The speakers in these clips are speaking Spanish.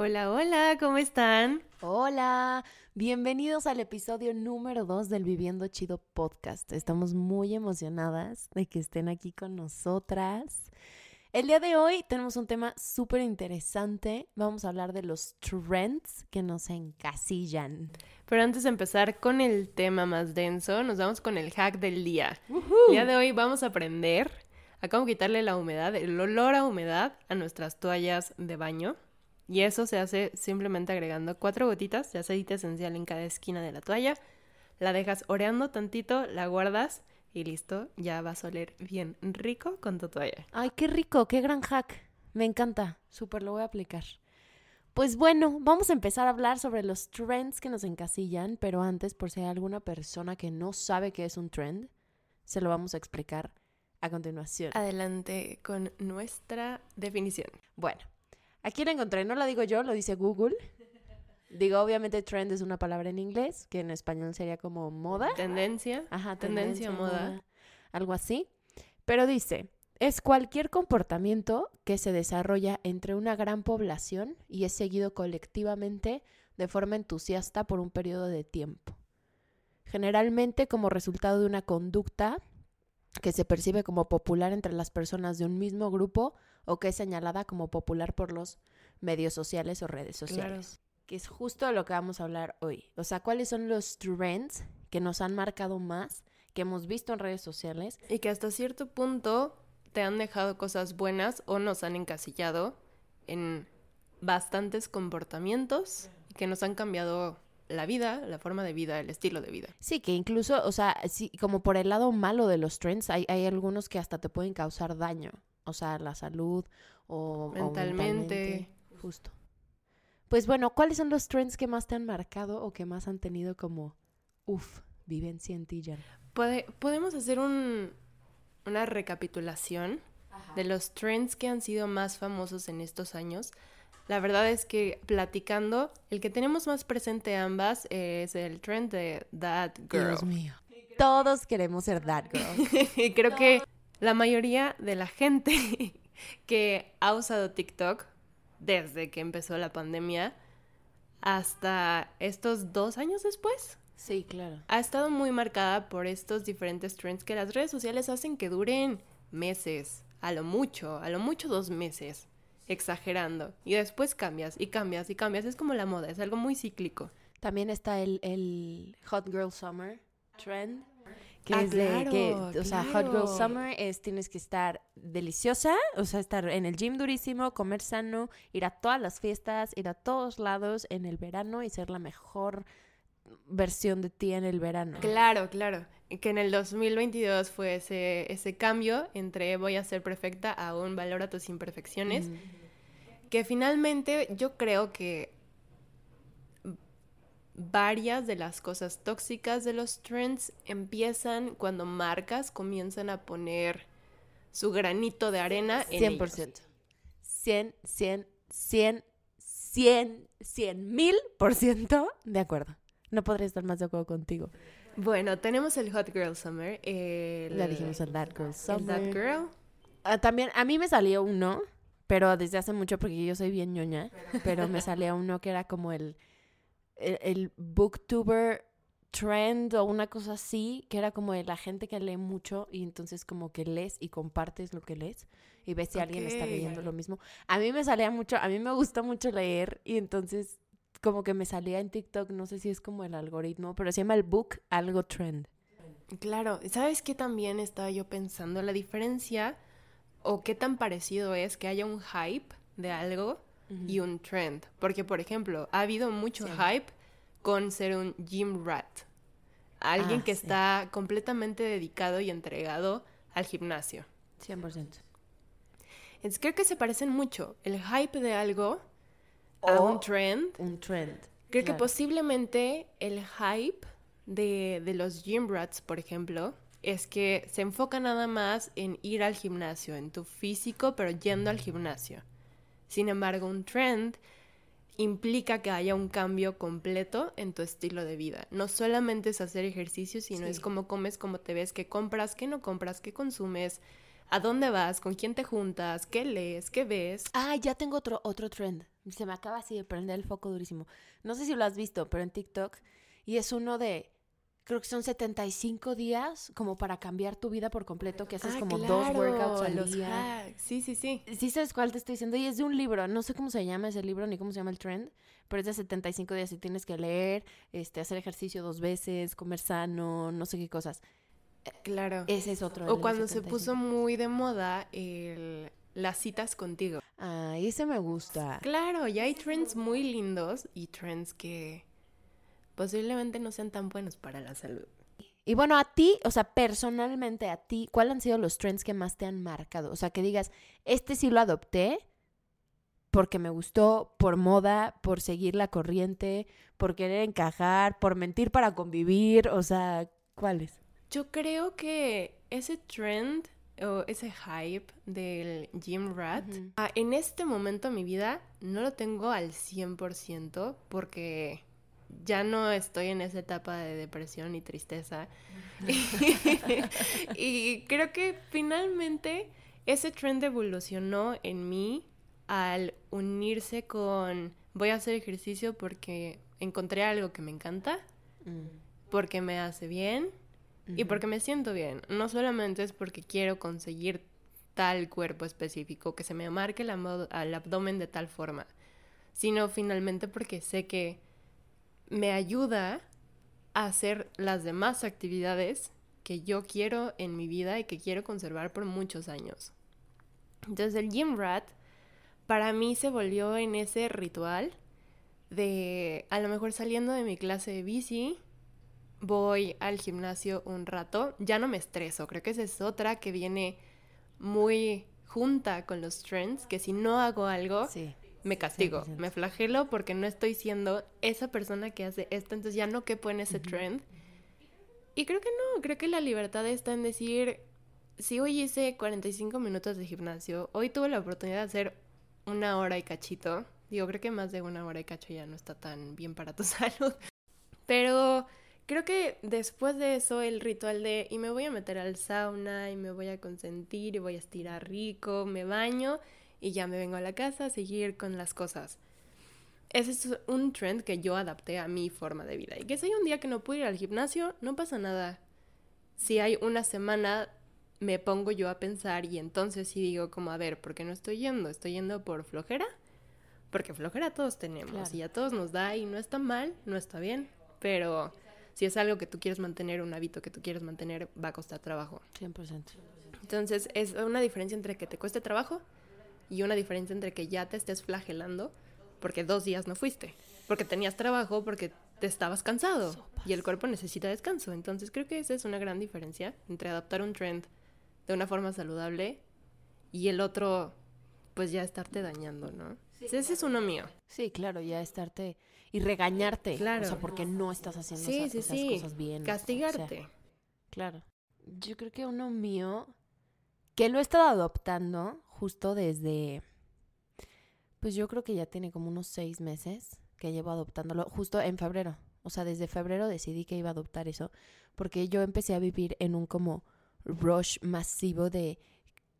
Hola, hola, ¿cómo están? Hola, bienvenidos al episodio número 2 del Viviendo Chido podcast. Estamos muy emocionadas de que estén aquí con nosotras. El día de hoy tenemos un tema súper interesante. Vamos a hablar de los trends que nos encasillan. Pero antes de empezar con el tema más denso, nos vamos con el hack del día. El día de hoy vamos a aprender a cómo quitarle la humedad, el olor a humedad a nuestras toallas de baño. Y eso se hace simplemente agregando cuatro gotitas de aceite esencial en cada esquina de la toalla. La dejas oreando tantito, la guardas y listo, ya vas a oler bien rico con tu toalla. Ay, qué rico, qué gran hack. Me encanta, súper lo voy a aplicar. Pues bueno, vamos a empezar a hablar sobre los trends que nos encasillan, pero antes, por si hay alguna persona que no sabe qué es un trend, se lo vamos a explicar a continuación. Adelante con nuestra definición. Bueno, aquí la encontré, no la digo yo, lo dice Google. Digo, obviamente trend es una palabra en inglés, que en español sería como moda. Tendencia. Ajá, tendencia, moda. Algo así. Pero dice, es cualquier comportamiento que se desarrolla entre una gran población y es seguido colectivamente de forma entusiasta por un periodo de tiempo. Generalmente como resultado de una conducta que se percibe como popular entre las personas de un mismo grupo o que es señalada como popular por los medios sociales o redes sociales. Que es justo lo que vamos a hablar hoy. O sea, ¿cuáles son los trends que nos han marcado más, que hemos visto en redes sociales? Y que hasta cierto punto te han dejado cosas buenas o nos han encasillado en bastantes comportamientos que nos han cambiado la vida, la forma de vida, el estilo de vida. Sí, que incluso, o sea, sí, como por el lado malo de los trends, hay, hay algunos que hasta te pueden causar daño. O sea, la salud o o Mentalmente. Justo. Pues bueno, ¿cuáles son los trends que más te han marcado o que más han tenido como, uff, vivencia en ti, Jan? Puede- podemos hacer un, una recapitulación de los trends que han sido más famosos en estos años. La verdad es que platicando, el que tenemos más presente ambas es el trend de That Girl. Dios mío. Todos queremos ser that girl. Y creo que la mayoría de la gente que ha usado TikTok desde que empezó la pandemia hasta estos dos años después Sí, claro. ha estado muy marcada por estos diferentes trends que las redes sociales hacen que duren meses, a lo mucho, a lo mucho dos meses, exagerando. Y después cambias y cambias y cambias. Es como la moda, es algo muy cíclico. También está el, el Hot Girl Summer trend. Que Ah, es de que, claro, o sea, Hot Girl. Summer es tienes que estar deliciosa, o sea, estar en el gym durísimo, comer sano, ir a todas las fiestas, ir a todos lados en el verano y ser la mejor versión de ti en el verano. Claro, claro. Que en el 2022 fue ese, ese cambio entre voy a ser perfecta a un valora tus imperfecciones. Que finalmente yo creo que varias de las cosas tóxicas de los trends empiezan cuando marcas comienzan a poner su granito de arena en ellos. 100%. 100, 100, 100, 100, 100 mil por ciento de acuerdo. No podré estar más de acuerdo contigo. Bueno, tenemos el Hot Girl Summer. El, dijimos el That Girl el Summer. That Girl. Ah, también, a mí me salió uno, pero desde hace mucho porque yo soy bien ñoña, pero me salía uno que era como el, el, el booktuber trend o una cosa así, que era como de la gente que lee mucho y entonces como que lees y compartes lo que lees y ves si alguien está leyendo lo mismo. A mí me salía mucho, a mí me gusta mucho leer y entonces como que me salía en TikTok, no sé si es como el algoritmo, pero se llama el book algo trend. Claro, ¿sabes qué también estaba yo pensando? La diferencia o qué tan parecido es que haya un hype de algo y un trend. Porque, por ejemplo, ha habido mucho Sí. hype con ser un gym rat. Alguien Ah, que sí. está completamente dedicado y entregado al gimnasio. 100%. Entonces creo que se parecen mucho. El hype de algo a un trend. Un trend. Creo que posiblemente el hype de, de los gym rats, por ejemplo, es que se enfoca nada más en ir al gimnasio, en tu físico, pero yendo al gimnasio. Sin embargo, un trend implica que haya un cambio completo en tu estilo de vida. No solamente es hacer ejercicio, sino es cómo comes, cómo te ves, qué compras, qué no compras, qué consumes, a dónde vas, con quién te juntas, qué lees, qué ves. Ah, ya tengo otro, otro trend. Se me acaba así de prender el foco durísimo. No sé si lo has visto, pero en TikTok. Y es uno de creo que son 75 días como para cambiar tu vida por completo, que haces ah, como dos workouts al día. Sí, sí, sí. Sí sabes cuál te estoy diciendo y es de un libro, no sé cómo se llama ese libro ni cómo se llama el trend, pero es de 75 días y tienes que leer, este hacer ejercicio dos veces, comer sano, no sé qué cosas. Claro. Ese es otro. O cuando se puso muy de moda el las citas contigo. Ah, ese me gusta. Claro, ya hay trends muy lindos y trends que posiblemente no sean tan buenos para la salud. Y bueno, a ti, o sea, personalmente a ti, ¿cuáles han sido los trends que más te han marcado? O sea, que digas, este sí lo adopté porque me gustó, por moda, por seguir la corriente, por querer encajar, por mentir para convivir, o sea, ¿cuáles? Yo creo que ese trend o ese hype del gym rat, ah, en este momento de mi vida no lo tengo al 100% porque ya no estoy en esa etapa de depresión y tristeza. y creo que finalmente ese trend evolucionó en mí al unirse con voy a hacer ejercicio porque encontré algo que me encanta, mm. porque me hace bien y porque me siento bien. No solamente es porque quiero conseguir tal cuerpo específico, que se me marque el abdomen de tal forma, sino finalmente porque sé que me ayuda a hacer las demás actividades que yo quiero en mi vida y que quiero conservar por muchos años. Entonces el gym rat para mí se volvió en ese ritual de a lo mejor saliendo de mi clase de bici, voy al gimnasio un rato, ya no me estreso, creo que esa es otra que viene muy junta con los trends, que si no hago algo, sí me castigo, me flagelo porque no estoy siendo esa persona que hace esto, entonces ya no quepo en ese trend. Y creo que no, creo que la libertad está en decir, si hoy hice 45 minutos de gimnasio, hoy tuve la oportunidad de hacer una hora y cachito, digo, creo que más de una hora y cacho ya no está tan bien para tu salud, pero creo que después de eso el ritual de y me voy a meter al sauna y me voy a consentir y voy a estirar rico, me baño y ya me vengo a la casa a seguir con las cosas. Ese es un trend que yo adapté a mi forma de vida. Y que si hay un día que no puedo ir al gimnasio, no pasa nada. Si hay una semana, me pongo yo a pensar y entonces sí digo como, a ver, ¿por qué no estoy yendo? ¿Estoy yendo por flojera? Porque flojera todos tenemos y a todos nos da y no está mal, no está bien, pero si es algo que tú quieres mantener, un hábito que tú quieres mantener, va a costar trabajo. 100%. Entonces es una diferencia entre que te cueste trabajo y una diferencia entre que ya te estés flagelando porque dos días no fuiste, porque tenías trabajo, porque te estabas cansado y el cuerpo necesita descanso. Entonces creo que esa es una gran diferencia entre adaptar un trend de una forma saludable y el otro pues ya estarte dañando, ¿no? ese es uno mío. Sí, claro, ya estarte y regañarte, claro. o sea, porque no estás haciendo esas, cosas bien. Castigarte. claro. Yo creo que uno mío que lo he estado adoptando justo desde, pues yo creo que ya tiene como unos seis meses que llevo adoptándolo, justo en febrero. O sea, desde febrero decidí que iba a adoptar eso, porque yo empecé a vivir en un como rush masivo de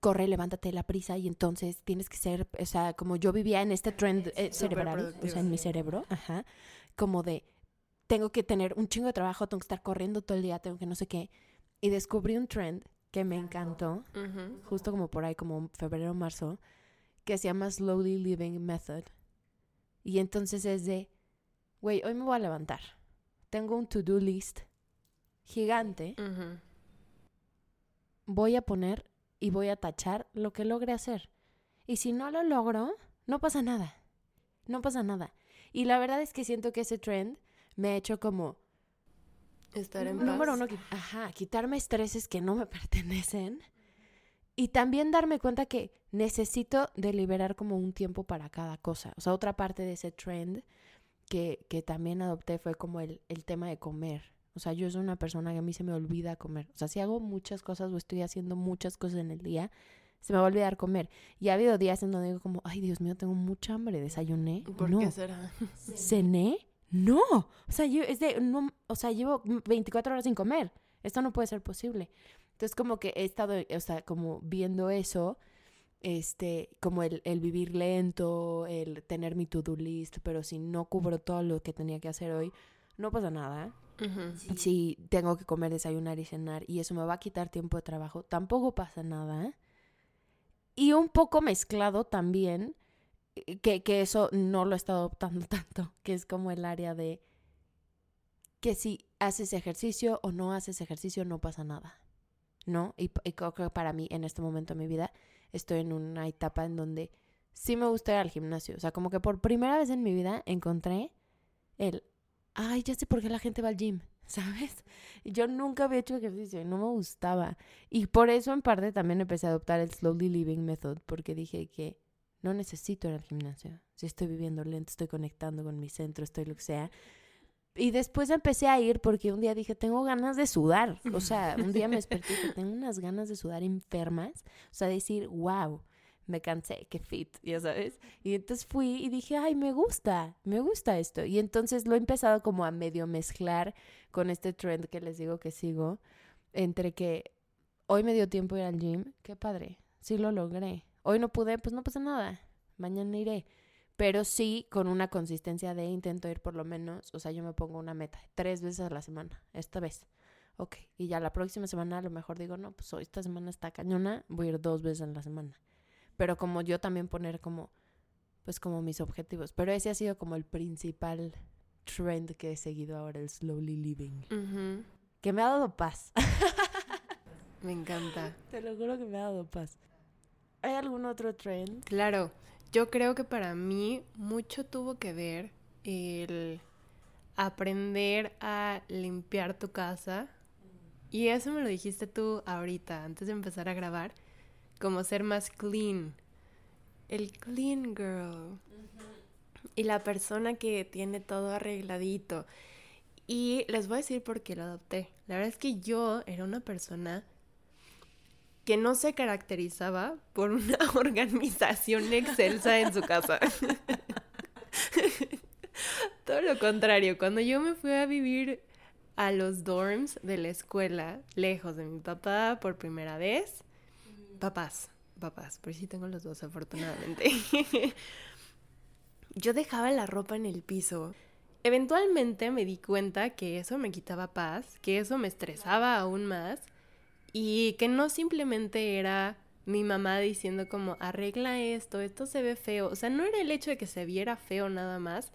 corre, levántate la prisa y entonces tienes que ser, o sea, como yo vivía en este trend eh, cerebral, o sea, en mi cerebro, ajá, como de tengo que tener un chingo de trabajo, tengo que estar corriendo todo el día, tengo que no sé qué. Y descubrí un trend que me encantó, justo como por ahí, como febrero, marzo, que se llama Slowly Living Method. Y entonces es de, güey, hoy me voy a levantar. Tengo un to-do list gigante. Voy a poner y voy a tachar lo que logre hacer. Y si no lo logro, no pasa nada. No pasa nada. Y la verdad es que siento que ese trend me ha hecho como Estar en Número uno, ajá, quitarme estreses que no me pertenecen. Y también darme cuenta que necesito deliberar como un tiempo para cada cosa. O sea, otra parte de ese trend que, que también adopté fue como el, el tema de comer. O sea, yo soy una persona que a mí se me olvida comer. O sea, si hago muchas cosas o estoy haciendo muchas cosas en el día, se me va a olvidar comer. Y ha habido días en donde digo como, ay, Dios mío, tengo mucha hambre, desayuné. ¿Por no. qué será? ¿Cené? No. O sea, yo, es de, no, o sea, llevo 24 horas sin comer. Esto no puede ser posible. Entonces, como que he estado, o sea, como viendo eso, este, como el, el vivir lento, el tener mi to-do list, pero si no cubro todo lo que tenía que hacer hoy, no pasa nada. Si tengo que comer, desayunar y cenar y eso me va a quitar tiempo de trabajo, tampoco pasa nada. Y un poco mezclado también, que, que eso no lo estado adoptando tanto, que es como el área de que si haces ejercicio o no haces ejercicio no pasa nada, ¿no? Y, y creo que para mí en este momento de mi vida estoy en una etapa en donde sí me gusta ir al gimnasio. O sea, como que por primera vez en mi vida encontré el, ay, ya sé por qué la gente va al gym, ¿sabes? Yo nunca había hecho ejercicio y no me gustaba. Y por eso en parte también empecé a adoptar el Slowly Living Method, porque dije que no necesito ir al gimnasio. Si estoy viviendo lento, estoy conectando con mi centro, estoy lo que sea. Y después empecé a ir porque un día dije, tengo ganas de sudar. O sea, un día me desperté y tengo unas ganas de sudar enfermas. O sea, decir, wow, me cansé, qué fit, ya sabes. Y entonces fui y dije, ay, me gusta, me gusta esto. Y entonces lo he empezado como a medio mezclar con este trend que les digo que sigo, entre que hoy me dio tiempo ir al gym, qué padre, sí lo logré. Hoy no pude, pues no pasa nada, mañana iré. Pero sí con una consistencia de intento ir por lo menos, o sea, yo me pongo una meta, tres veces a la semana, esta vez. Ok, y ya la próxima semana a lo mejor digo, no, pues hoy esta semana está cañona, voy a ir dos veces en la semana. Pero como yo también poner como, pues como mis objetivos. Pero ese ha sido como el principal trend que he seguido ahora, el slowly living. Que me ha dado paz. Me encanta. Te lo juro que me ha dado paz. ¿Hay algún otro trend? Claro, yo creo que para mí mucho tuvo que ver el aprender a limpiar tu casa. Y eso me lo dijiste tú ahorita, antes de empezar a grabar, como ser más clean. El clean girl. Y la persona que tiene todo arregladito. Y les voy a decir por qué lo adopté. La verdad es que yo era una persona que no se caracterizaba por una organización excelsa en su casa. Todo lo contrario, cuando yo me fui a vivir a los dorms de la escuela, lejos de mi papá por primera vez, papás, papás, por sí tengo los dos afortunadamente, yo dejaba la ropa en el piso. Eventualmente me di cuenta que eso me quitaba paz, que eso me estresaba aún más y que no simplemente era mi mamá diciendo como arregla esto, esto se ve feo. O sea, no era el hecho de que se viera feo nada más,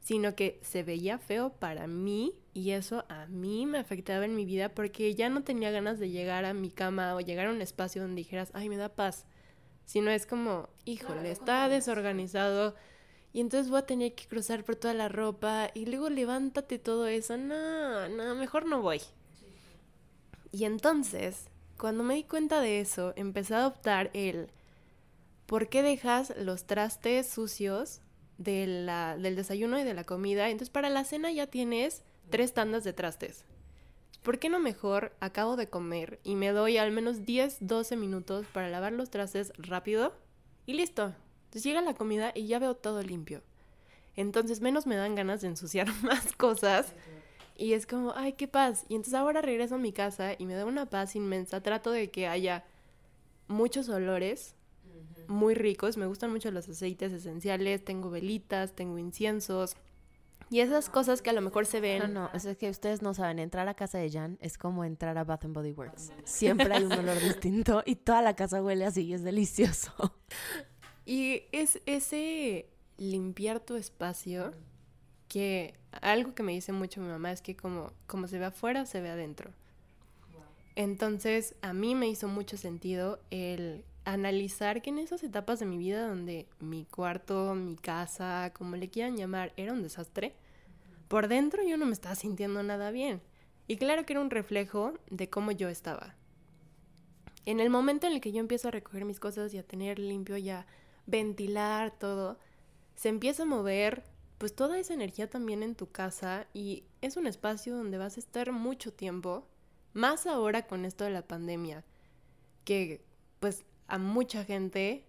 sino que se veía feo para mí y eso a mí me afectaba en mi vida porque ya no tenía ganas de llegar a mi cama o llegar a un espacio donde dijeras, ay, me da paz. Sino es como, híjole, está desorganizado y entonces voy a tener que cruzar por toda la ropa y luego levántate todo eso. No, no, mejor no voy. Y entonces, cuando me di cuenta de eso, empecé a adoptar el ¿por qué dejas los trastes sucios del desayuno y de la comida? Entonces para la cena ya tienes tres tandas de trastes. ¿Por qué no mejor acabo de comer y me doy al menos 10, 12 minutos para lavar los trastes rápido y listo? Entonces llega la comida y ya veo todo limpio. Entonces menos me dan ganas de ensuciar más cosas. Y es como, ay, qué paz. Y entonces ahora regreso a mi casa y me da una paz inmensa. Trato de que haya muchos olores muy ricos. Me gustan mucho los aceites esenciales. Tengo velitas, tengo inciensos. Y esas cosas que a lo mejor se ven. No, no, es que ustedes no saben, entrar a casa de Jan es como entrar a Bath and Body Works. Siempre hay un olor distinto y toda la casa huele así y es delicioso. Y es ese limpiar tu espacio que algo que me dice mucho mi mamá es que como, como se ve afuera, se ve adentro. Entonces, a mí me hizo mucho sentido el analizar que en esas etapas de mi vida donde mi cuarto, mi casa, como le quieran llamar, era un desastre, por dentro yo no me estaba sintiendo nada bien. Y claro que era un reflejo de cómo yo estaba. En el momento en el que yo empiezo a recoger mis cosas y a tener limpio y a ventilar todo, se empieza a mover pues toda esa energía también en tu casa y es un espacio donde vas a estar mucho tiempo, más ahora con esto de la pandemia, que pues a mucha gente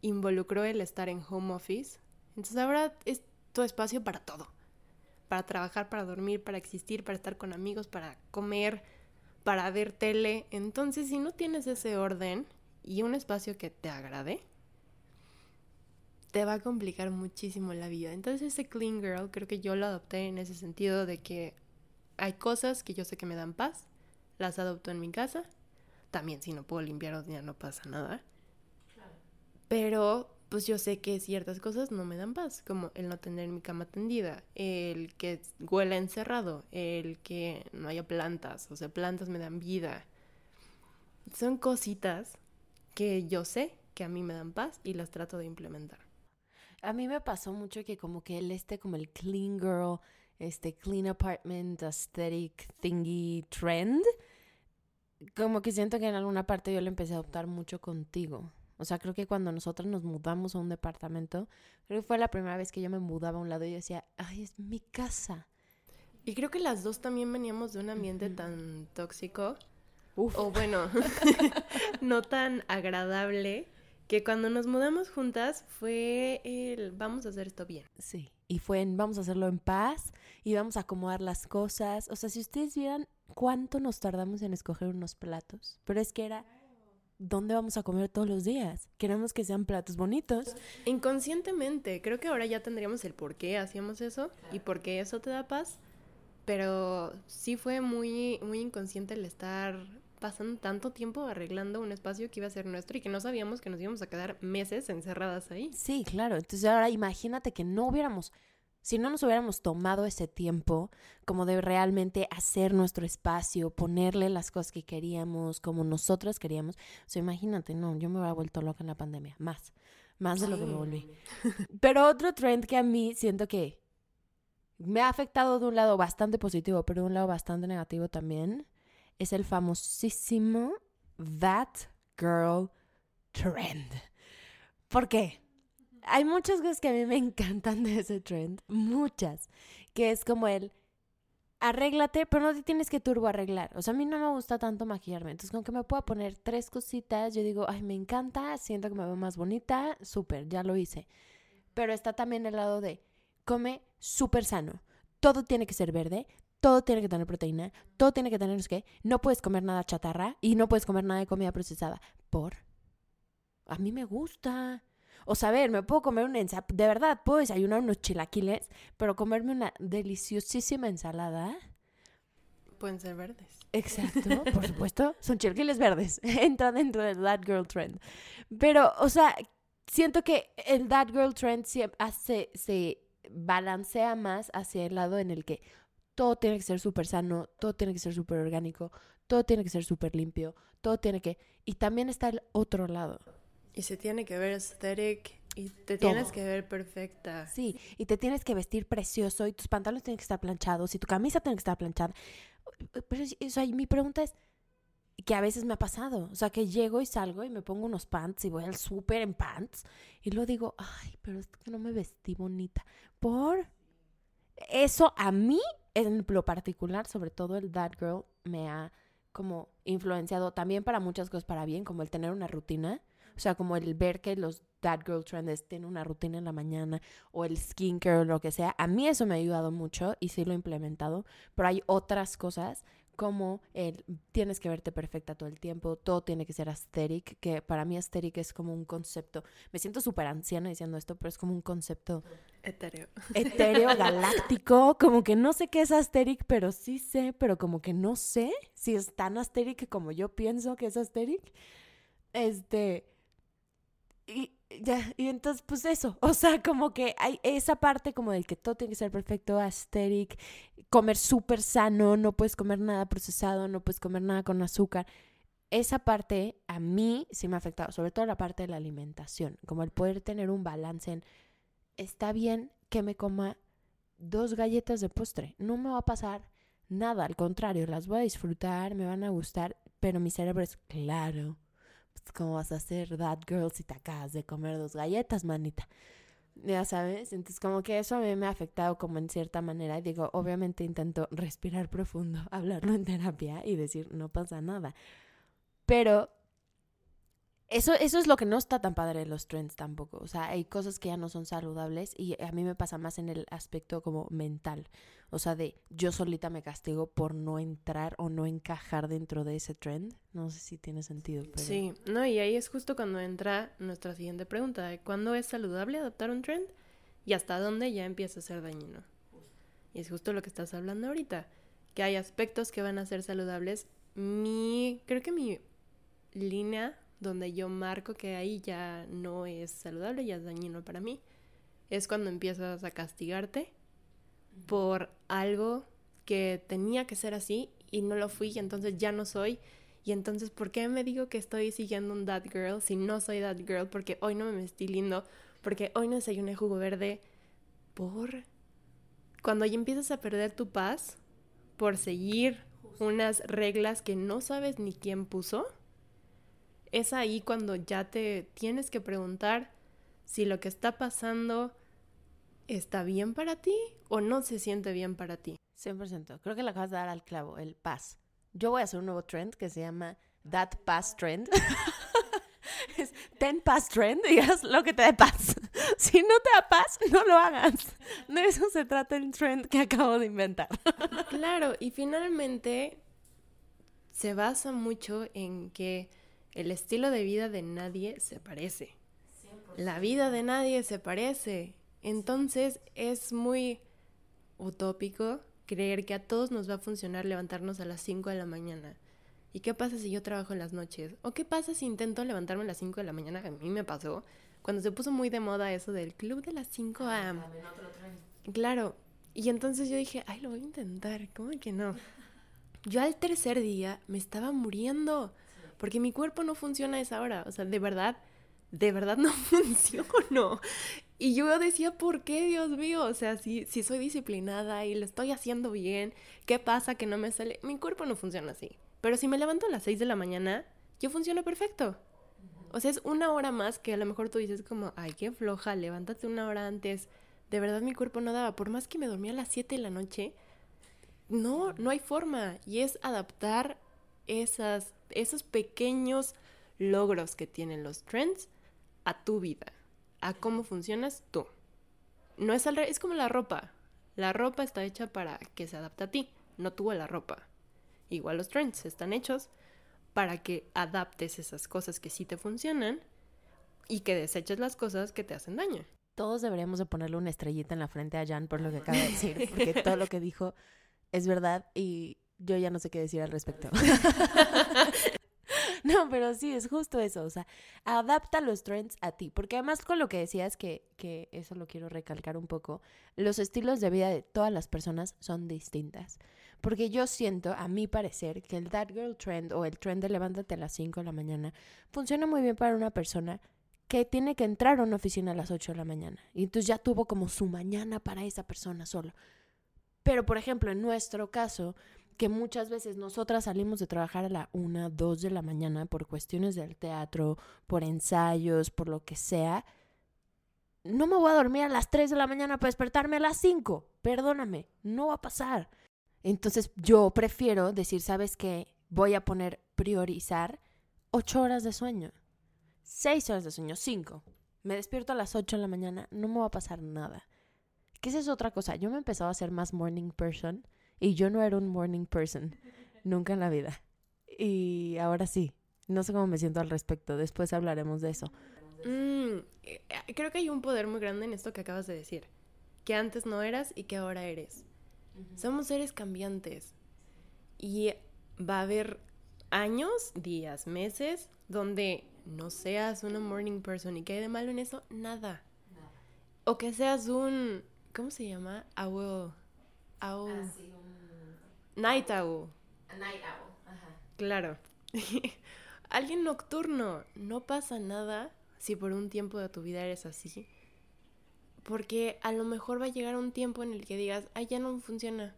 involucró el estar en home office. Entonces ahora es tu espacio para todo. Para trabajar, para dormir, para existir, para estar con amigos, para comer, para ver tele. Entonces, si no tienes ese orden y un espacio que te agrade, te va a complicar muchísimo la vida. Entonces, ese clean girl creo que yo lo adopté en ese sentido de que hay cosas que yo sé que me dan paz, las adopto en mi casa. También si no puedo limpiar ya no pasa nada. Pero pues yo sé que ciertas cosas no me dan paz, como el no tener mi cama tendida, el que huela encerrado, el que no haya plantas, o sea, plantas me dan vida. Son cositas que yo sé que a mí me dan paz y las trato de implementar. A mí me pasó mucho que como que el este como el clean girl, este clean apartment aesthetic thingy trend, como que siento que en alguna parte yo lo empecé a adoptar mucho contigo. O sea, creo que cuando nosotros nos mudamos a un departamento, creo que fue la primera vez que yo me mudaba a un lado y yo decía, ay, es mi casa. Y creo que las dos también veníamos de un ambiente tan tóxico, o bueno, no tan agradable, que cuando nos mudamos juntas fue el vamos a hacer esto bien. Sí, y fue en vamos a hacerlo en paz y vamos a acomodar las cosas. O sea, si ustedes vieran cuánto nos tardamos en escoger unos platos, pero es que era ¿dónde vamos a comer todos los días? Queremos que sean platos bonitos. Inconscientemente, creo que ahora ya tendríamos el por qué hacíamos eso y por qué eso te da paz, pero sí fue muy, muy inconsciente el estar pasando tanto tiempo arreglando un espacio que iba a ser nuestro y que no sabíamos que nos íbamos a quedar meses encerradas ahí. Sí, claro. Entonces ahora imagínate que no hubiéramos si no nos hubiéramos tomado ese tiempo como de realmente hacer nuestro espacio, ponerle las cosas que queríamos, como nosotras queríamos, o sea, imagínate, no, yo me hubiera vuelto loca en la pandemia, más, más de lo que me volví. Pero otro trend que a mí siento que me ha afectado de un lado bastante positivo, pero de un lado bastante negativo también, es el famosísimo That Girl Trend. ¿Por qué? hay muchas cosas que a mí me encantan de ese trend, muchas, que es como el arréglate, pero no te tienes que turbo arreglar. O sea, a mí no me gusta tanto maquillarme, entonces con que me pueda poner tres cositas, yo digo, ay, me encanta, siento que me veo más bonita, súper, ya lo hice. Pero está también el lado de come súper sano. Todo tiene que ser verde, todo tiene que tener proteína, todo tiene que tener, es que no puedes comer nada chatarra y no puedes comer nada de comida procesada. Por. A mí me gusta. O saber, me puedo comer una ensalada, de verdad, puedo desayunar unos chilaquiles, pero comerme una deliciosísima ensalada. Pueden ser verdes. Exacto, por supuesto, son chilaquiles verdes. Entra dentro del That Girl Trend. Pero, o sea, siento que el That Girl Trend se, hace, se balancea más hacia el lado en el que todo tiene que ser súper sano, todo tiene que ser súper orgánico, todo tiene que ser súper limpio, todo tiene que... Y también está el otro lado y se tiene que ver aesthetic y te tienes que ver perfecta. Sí, y te tienes que vestir precioso y tus pantalones tienen que estar planchados y tu camisa tiene que estar planchada. Pero, o sea, mi pregunta es, que a veces me ha pasado, o sea, que llego y salgo y me pongo unos pants y voy al súper en pants y luego digo, ay, pero es que no me vestí bonita. Por eso a mí, en lo particular, sobre todo el That Girl, me ha como influenciado también para muchas cosas para bien, como el tener una rutina o sea, como el ver que los That Girl Trends tienen una rutina en la mañana o el skincare o lo que sea. A mí eso me ha ayudado mucho y sí lo he implementado. Pero hay otras cosas como el tienes que verte perfecta todo el tiempo, todo tiene que ser aesthetic, que para mí aesthetic es como un concepto, me siento súper anciana diciendo esto, pero es como un concepto etéreo, etéreo, galáctico, como que no sé qué es aesthetic, pero sí sé, pero como que no sé si es tan aesthetic como yo pienso que es aesthetic. Este, y ya, y entonces, pues eso, o sea, como que hay esa parte como del que todo tiene que ser perfecto, aesthetic, comer súper sano, no puedes comer nada procesado, no puedes comer nada con azúcar. Esa parte a mí sí me ha afectado, sobre todo la parte de la alimentación, como el poder tener un balance en, está bien que me coma dos galletas de postre, no me va a pasar nada, al contrario, las voy a disfrutar, me van a gustar, pero mi cerebro es claro pues, ¿cómo vas a ser that girl si te acabas de comer dos galletas, manita? Ya sabes, entonces como que eso a mí me ha afectado como en cierta manera. Y digo, obviamente intento respirar profundo, hablarlo en terapia y decir, no pasa nada. Pero eso, eso es lo que no está tan padre de los trends tampoco. O sea, hay cosas que ya no son saludables y a mí me pasa más en el aspecto como mental. O sea, de yo solita me castigo por no entrar o no encajar dentro de ese trend. No sé si tiene sentido. Pero... Sí, no, y ahí es justo cuando entra nuestra siguiente pregunta, de ¿cuándo es saludable adoptar un trend? Y hasta dónde ya empieza a ser dañino. Y es justo lo que estás hablando ahorita, que hay aspectos que van a ser saludables. Mi, creo que mi línea donde yo marco que ahí ya no es saludable, ya es dañino para mí, es cuando empiezas a castigarte por algo que tenía que ser así y no lo fui y entonces ya no soy. Y entonces, ¿por qué me digo que estoy siguiendo un that girl si no soy that girl? Porque hoy no me vestí lindo, porque hoy no desayuné jugo verde. Por. Cuando ya empiezas a perder tu paz por seguir unas reglas que no sabes ni quién puso, es ahí cuando ya te tienes que preguntar si lo que está pasando está bien para ti o no se siente bien para ti. 100%. Creo que le acabas de dar al clavo, el paz. Yo voy a hacer un nuevo trend que se llama That Paz Trend. es ten paz trend y haz lo que te dé paz. Si no te da paz, no lo hagas. De eso se trata el trend que acabo de inventar. claro, y finalmente se basa mucho en que el estilo de vida de nadie se parece. La vida de nadie se parece. Entonces es muy utópico creer que a todos nos va a funcionar levantarnos a las 5 de la mañana. ¿Y qué pasa si yo trabajo en las noches? ¿O qué pasa si intento levantarme a las 5 de la mañana? A mí me pasó cuando se puso muy de moda eso del club de las 5 a... Ah, claro. Y entonces yo dije, ay, lo voy a intentar. ¿Cómo que no? Yo al tercer día me estaba muriendo porque mi cuerpo no funciona a esa hora, o sea, de verdad, de verdad no funcionó. Y yo decía, ¿por qué, Dios mío? O sea, si, si soy disciplinada y lo estoy haciendo bien, ¿qué pasa que no me sale? Mi cuerpo no funciona así. Pero si me levanto a las 6 de la mañana, yo funciono perfecto. O sea, es una hora más que a lo mejor tú dices como, ay, qué floja, levántate una hora antes. De verdad mi cuerpo no daba. Por más que me dormía a las 7 de la noche, no, no hay forma. Y es adaptar esas, esos pequeños logros que tienen los trends a tu vida, a cómo funcionas tú. No es al es como la ropa. La ropa está hecha para que se adapte a ti, no tú a la ropa. Igual los trends están hechos para que adaptes esas cosas que sí te funcionan y que deseches las cosas que te hacen daño. Todos deberíamos de ponerle una estrellita en la frente a Jan por lo que acaba de decir, porque todo lo que dijo es verdad y yo ya no sé qué decir al respecto. no, pero sí, es justo eso. O sea, adapta los trends a ti. Porque además con lo que decías, que, que eso lo quiero recalcar un poco, los estilos de vida de todas las personas son distintas. Porque yo siento, a mi parecer, que el That Girl Trend o el trend de levántate a las 5 de la mañana funciona muy bien para una persona que tiene que entrar a una oficina a las 8 de la mañana. Y entonces ya tuvo como su mañana para esa persona solo. Pero, por ejemplo, en nuestro caso, que muchas veces nosotras salimos de trabajar a la una, dos de la mañana por cuestiones del teatro, por ensayos, por lo que sea, no me voy a dormir a las 3 de la mañana para despertarme a las 5. Perdóname, no va a pasar. Entonces yo prefiero decir, ¿sabes qué? Voy a poner priorizar 8 horas de sueño, 6 horas de sueño, 5. Me despierto a las 8 de la mañana, no me va a pasar nada. Que esa es otra cosa. Yo me he empezado a ser más morning person y yo no era un morning person, nunca en la vida. Y ahora sí, no sé cómo me siento al respecto, después hablaremos de eso. Mm, eh, creo que hay un poder muy grande en esto que acabas de decir, que antes no eras y que ahora eres. Somos seres cambiantes y va a haber años, días, meses donde no seas una morning person y que hay de malo en eso, nada. O que seas un, ¿cómo se llama? Owl. Owl. Night Owl. night Owl, ajá. Claro. Alguien nocturno. No pasa nada si por un tiempo de tu vida eres así. Porque a lo mejor va a llegar un tiempo en el que digas, ay, ya no funciona.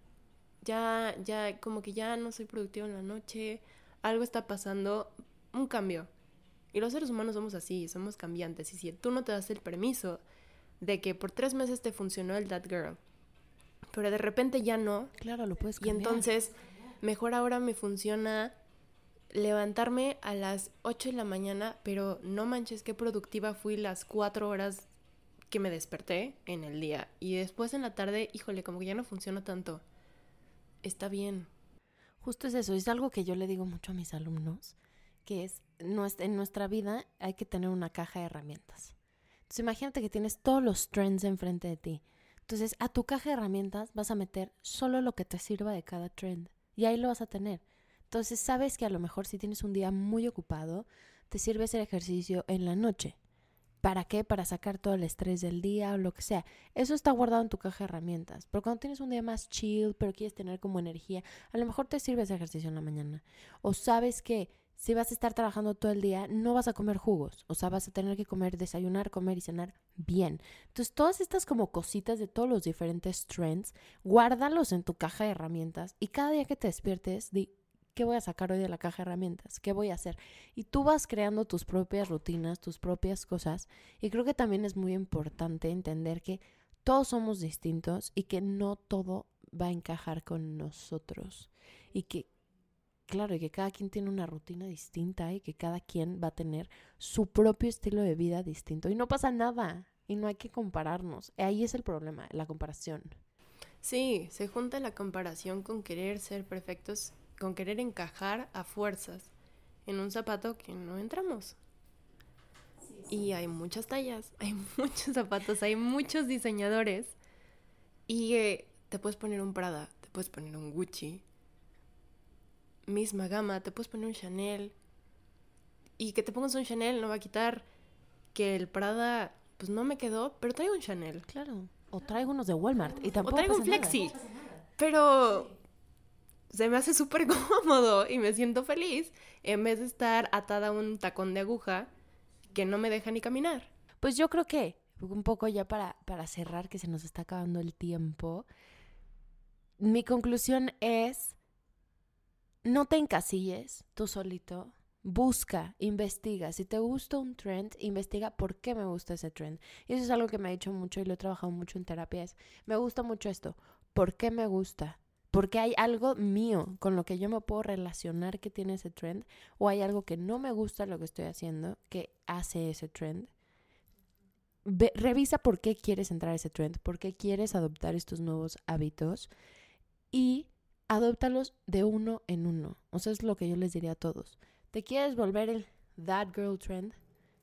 Ya, ya, como que ya no soy productivo en la noche. Algo está pasando. Un cambio. Y los seres humanos somos así, somos cambiantes. Y si tú no te das el permiso de que por tres meses te funcionó el That Girl pero de repente ya no. Claro, lo puedes cambiar. Y entonces, mejor ahora me funciona levantarme a las 8 de la mañana, pero no manches qué productiva fui las 4 horas que me desperté en el día. Y después en la tarde, híjole, como que ya no funciona tanto. Está bien. Justo es eso, es algo que yo le digo mucho a mis alumnos, que es, en nuestra vida hay que tener una caja de herramientas. Entonces imagínate que tienes todos los trends enfrente de ti. Entonces a tu caja de herramientas vas a meter solo lo que te sirva de cada trend. Y ahí lo vas a tener. Entonces sabes que a lo mejor si tienes un día muy ocupado, te sirve hacer ejercicio en la noche. ¿Para qué? Para sacar todo el estrés del día o lo que sea. Eso está guardado en tu caja de herramientas. Pero cuando tienes un día más chill, pero quieres tener como energía, a lo mejor te sirve ese ejercicio en la mañana. O sabes que si vas a estar trabajando todo el día, no vas a comer jugos. O sea, vas a tener que comer, desayunar, comer y cenar bien. Entonces, todas estas como cositas de todos los diferentes trends, guárdalos en tu caja de herramientas y cada día que te despiertes, di, ¿qué voy a sacar hoy de la caja de herramientas? ¿Qué voy a hacer? Y tú vas creando tus propias rutinas, tus propias cosas. Y creo que también es muy importante entender que todos somos distintos y que no todo va a encajar con nosotros. Y que, claro, y que cada quien tiene una rutina distinta y que cada quien va a tener su propio estilo de vida distinto. Y no pasa nada. Y no hay que compararnos. Ahí es el problema, la comparación. Sí, se junta la comparación con querer ser perfectos con querer encajar a fuerzas en un zapato que no entramos. Y hay muchas tallas, hay muchos zapatos, hay muchos diseñadores. Y eh, te puedes poner un Prada, te puedes poner un Gucci, misma gama, te puedes poner un Chanel. Y que te pongas un Chanel no va a quitar que el Prada, pues no me quedó, pero traigo un Chanel. Claro. O traigo unos de Walmart y tampoco. O traigo un Flexi. Pero se me hace súper cómodo y me siento feliz en vez de estar atada a un tacón de aguja que no me deja ni caminar. Pues yo creo que, un poco ya para, para cerrar, que se nos está acabando el tiempo, mi conclusión es, no te encasilles tú solito, busca, investiga. Si te gusta un trend, investiga por qué me gusta ese trend. Y eso es algo que me ha dicho mucho y lo he trabajado mucho en terapia. me gusta mucho esto. ¿Por qué me gusta? porque hay algo mío con lo que yo me puedo relacionar que tiene ese trend o hay algo que no me gusta lo que estoy haciendo que hace ese trend. revisa por qué quieres entrar a ese trend, por qué quieres adoptar estos nuevos hábitos y adóptalos de uno en uno. O sea, es lo que yo les diría a todos. ¿Te quieres volver el that girl trend?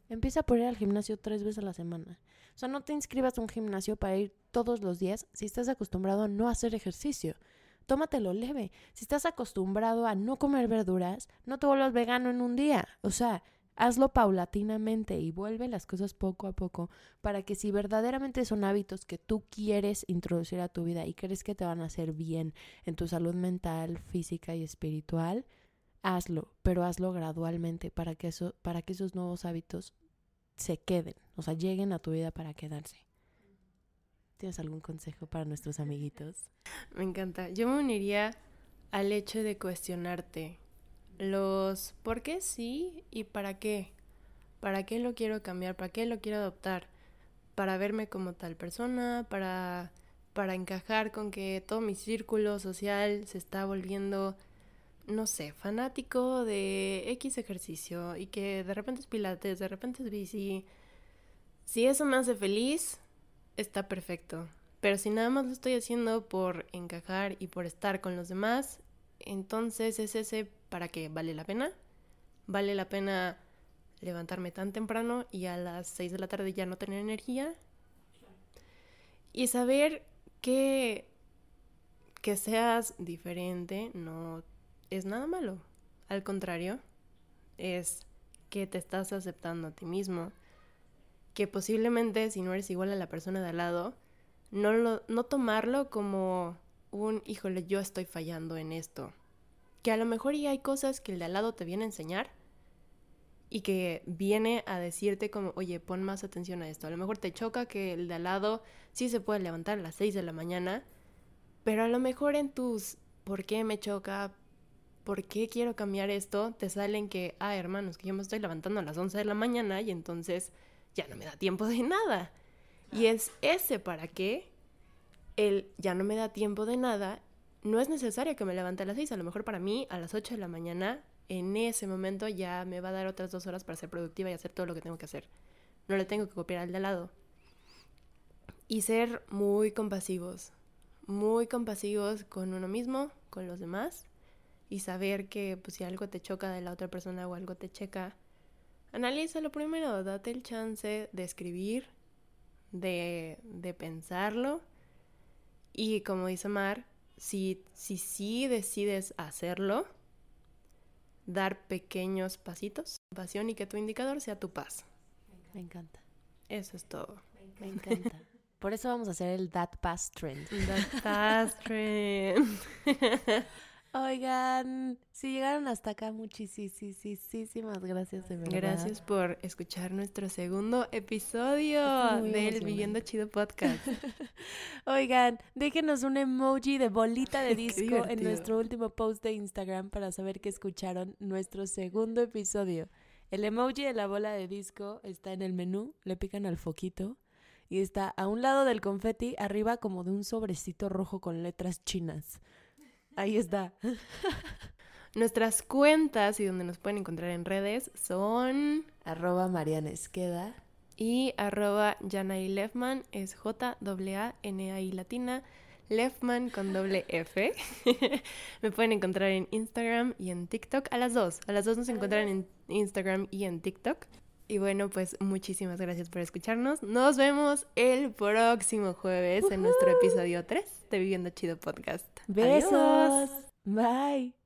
Empieza por ir al gimnasio tres veces a la semana. O sea, no te inscribas a un gimnasio para ir todos los días si estás acostumbrado a no hacer ejercicio tómatelo leve. Si estás acostumbrado a no comer verduras, no te vuelvas vegano en un día. O sea, hazlo paulatinamente y vuelve las cosas poco a poco para que si verdaderamente son hábitos que tú quieres introducir a tu vida y crees que te van a hacer bien en tu salud mental, física y espiritual, hazlo, pero hazlo gradualmente para que eso para que esos nuevos hábitos se queden, o sea, lleguen a tu vida para quedarse. ¿Tienes algún consejo para nuestros amiguitos? Me encanta. Yo me uniría al hecho de cuestionarte los por qué sí y para qué. ¿Para qué lo quiero cambiar? ¿Para qué lo quiero adoptar? ¿Para verme como tal persona? ¿Para, para encajar con que todo mi círculo social se está volviendo, no sé, fanático de X ejercicio y que de repente es pilates, de repente es bici? Si eso me hace feliz, está perfecto. Pero si nada más lo estoy haciendo por encajar y por estar con los demás, entonces es ese para qué vale la pena. Vale la pena levantarme tan temprano y a las 6 de la tarde ya no tener energía. Y saber que que seas diferente no es nada malo. Al contrario, es que te estás aceptando a ti mismo que posiblemente si no eres igual a la persona de al lado, no, lo, no tomarlo como un, híjole, yo estoy fallando en esto. Que a lo mejor ya hay cosas que el de al lado te viene a enseñar y que viene a decirte como, oye, pon más atención a esto. A lo mejor te choca que el de al lado sí se puede levantar a las 6 de la mañana, pero a lo mejor en tus, ¿por qué me choca? ¿Por qué quiero cambiar esto? Te salen que, ah, hermanos, que yo me estoy levantando a las 11 de la mañana y entonces ya no me da tiempo de nada. Y es ese para qué el ya no me da tiempo de nada. No es necesario que me levante a las 6. A lo mejor para mí a las 8 de la mañana en ese momento ya me va a dar otras dos horas para ser productiva y hacer todo lo que tengo que hacer. No le tengo que copiar al de al lado. Y ser muy compasivos, muy compasivos con uno mismo, con los demás, y saber que pues, si algo te choca de la otra persona o algo te checa, analízalo primero, date el chance de escribir, de, de pensarlo, y como dice Mar, si sí si, decides hacerlo, dar pequeños pasitos, pasión y que tu indicador sea tu paz. Me encanta. Eso es todo. Me encanta. Por eso vamos a hacer el That Pass Trend. That Pass Trend. Oigan, si llegaron hasta acá, muchísimas gracias de verdad. Gracias por escuchar nuestro segundo episodio del Viviendo Chido podcast. Oigan, déjenos un emoji de bolita de disco en nuestro último post de Instagram para saber que escucharon nuestro segundo episodio. El emoji de la bola de disco está en el menú, le pican al foquito y está a un lado del confeti, arriba como de un sobrecito rojo con letras chinas. Ahí está. Nuestras cuentas y donde nos pueden encontrar en redes son arroba Mariana Esqueda y arroba Yanai Lefman, es J-A-N-A-I latina, Lefman con doble F. Me pueden encontrar en Instagram y en TikTok, a las dos, a las dos nos encuentran en Instagram y en TikTok. Y bueno, pues muchísimas gracias por escucharnos. Nos vemos el próximo jueves en nuestro episodio 3 de Viviendo Chido Podcast. Besos. Bye.